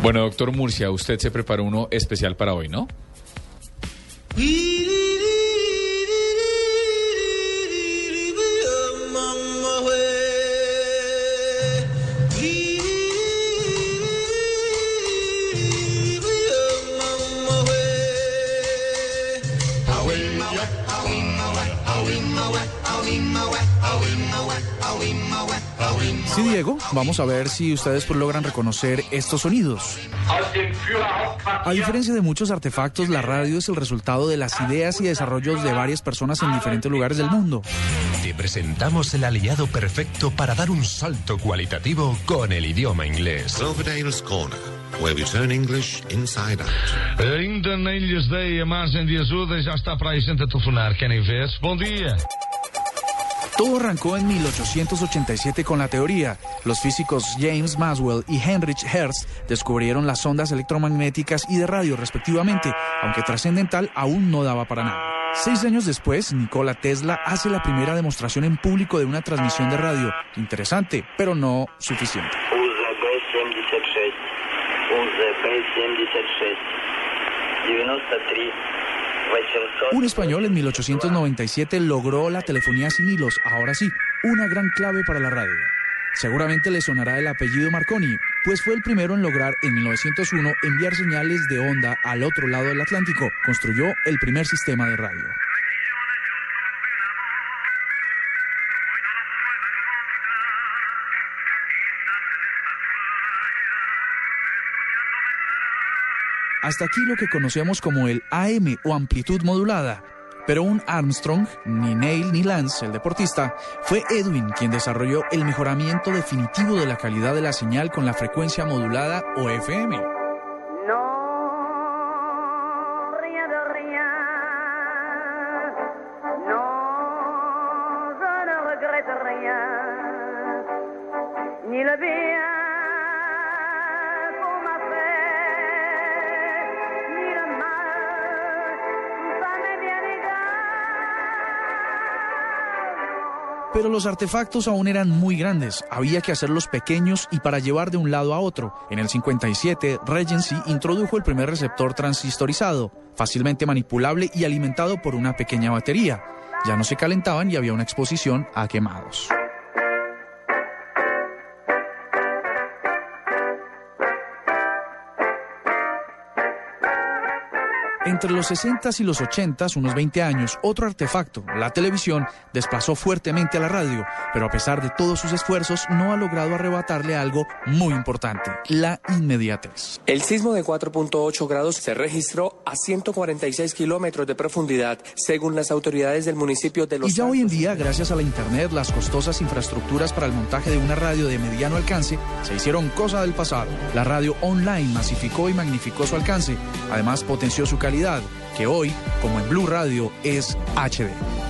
Bueno, doctor Murcia, usted se preparó uno especial para hoy, ¿no? Sí, Diego, vamos a ver si ustedes logran reconocer estos sonidos. A diferencia de muchos artefactos, la radio es el resultado de las ideas y desarrollos de varias personas en diferentes lugares del mundo. Te presentamos el aliado perfecto para dar un salto cualitativo con el idioma inglés. Cloverdale's Corner, where we turn English inside out. Ainda nem lhes dei a margem de ajuda e já está para aí gente a telefonar. Querem ver? Bom dia. Todo arrancó en 1887 con la teoría. Los físicos James Maxwell y Heinrich Hertz descubrieron las ondas electromagnéticas y de radio respectivamente, aunque trascendental aún no daba para nada. Seis años después, Nikola Tesla hace la primera demostración en público de una transmisión de radio. Interesante, pero no suficiente. Un español en 1897 logró la telefonía sin hilos, ahora sí, una gran clave para la radio. Seguramente le sonará el apellido Marconi, pues fue el primero en lograr en 1901 enviar señales de onda al otro lado del Atlántico. Construyó el primer sistema de radio. Hasta aquí lo que conocemos como el AM o amplitud modulada. Pero un Armstrong, ni Neil ni Lance, el deportista, fue Edwin quien desarrolló el mejoramiento definitivo de la calidad de la señal con la frecuencia modulada o FM. Ni le bien Pero los artefactos aún eran muy grandes, había que hacerlos pequeños y para llevar de un lado a otro. En el 57, Regency introdujo el primer receptor transistorizado, fácilmente manipulable y alimentado por una pequeña batería. Ya no se calentaban y había una exposición a quemados. Entre los 60s y los 80s, unos 20 años, otro artefacto, la televisión, desplazó fuertemente a la radio, pero a pesar de todos sus esfuerzos, no ha logrado arrebatarle algo muy importante, la inmediatez. El sismo de 4.8 grados se registró a 146 kilómetros de profundidad, según las autoridades del municipio de Los Y ya hoy en Santos. día, gracias a la Internet, las costosas infraestructuras para el montaje de una radio de mediano alcance se hicieron cosa del pasado. La radio online masificó y magnificó su alcance, además potenció su que hoy, como en Blue Radio, es HD.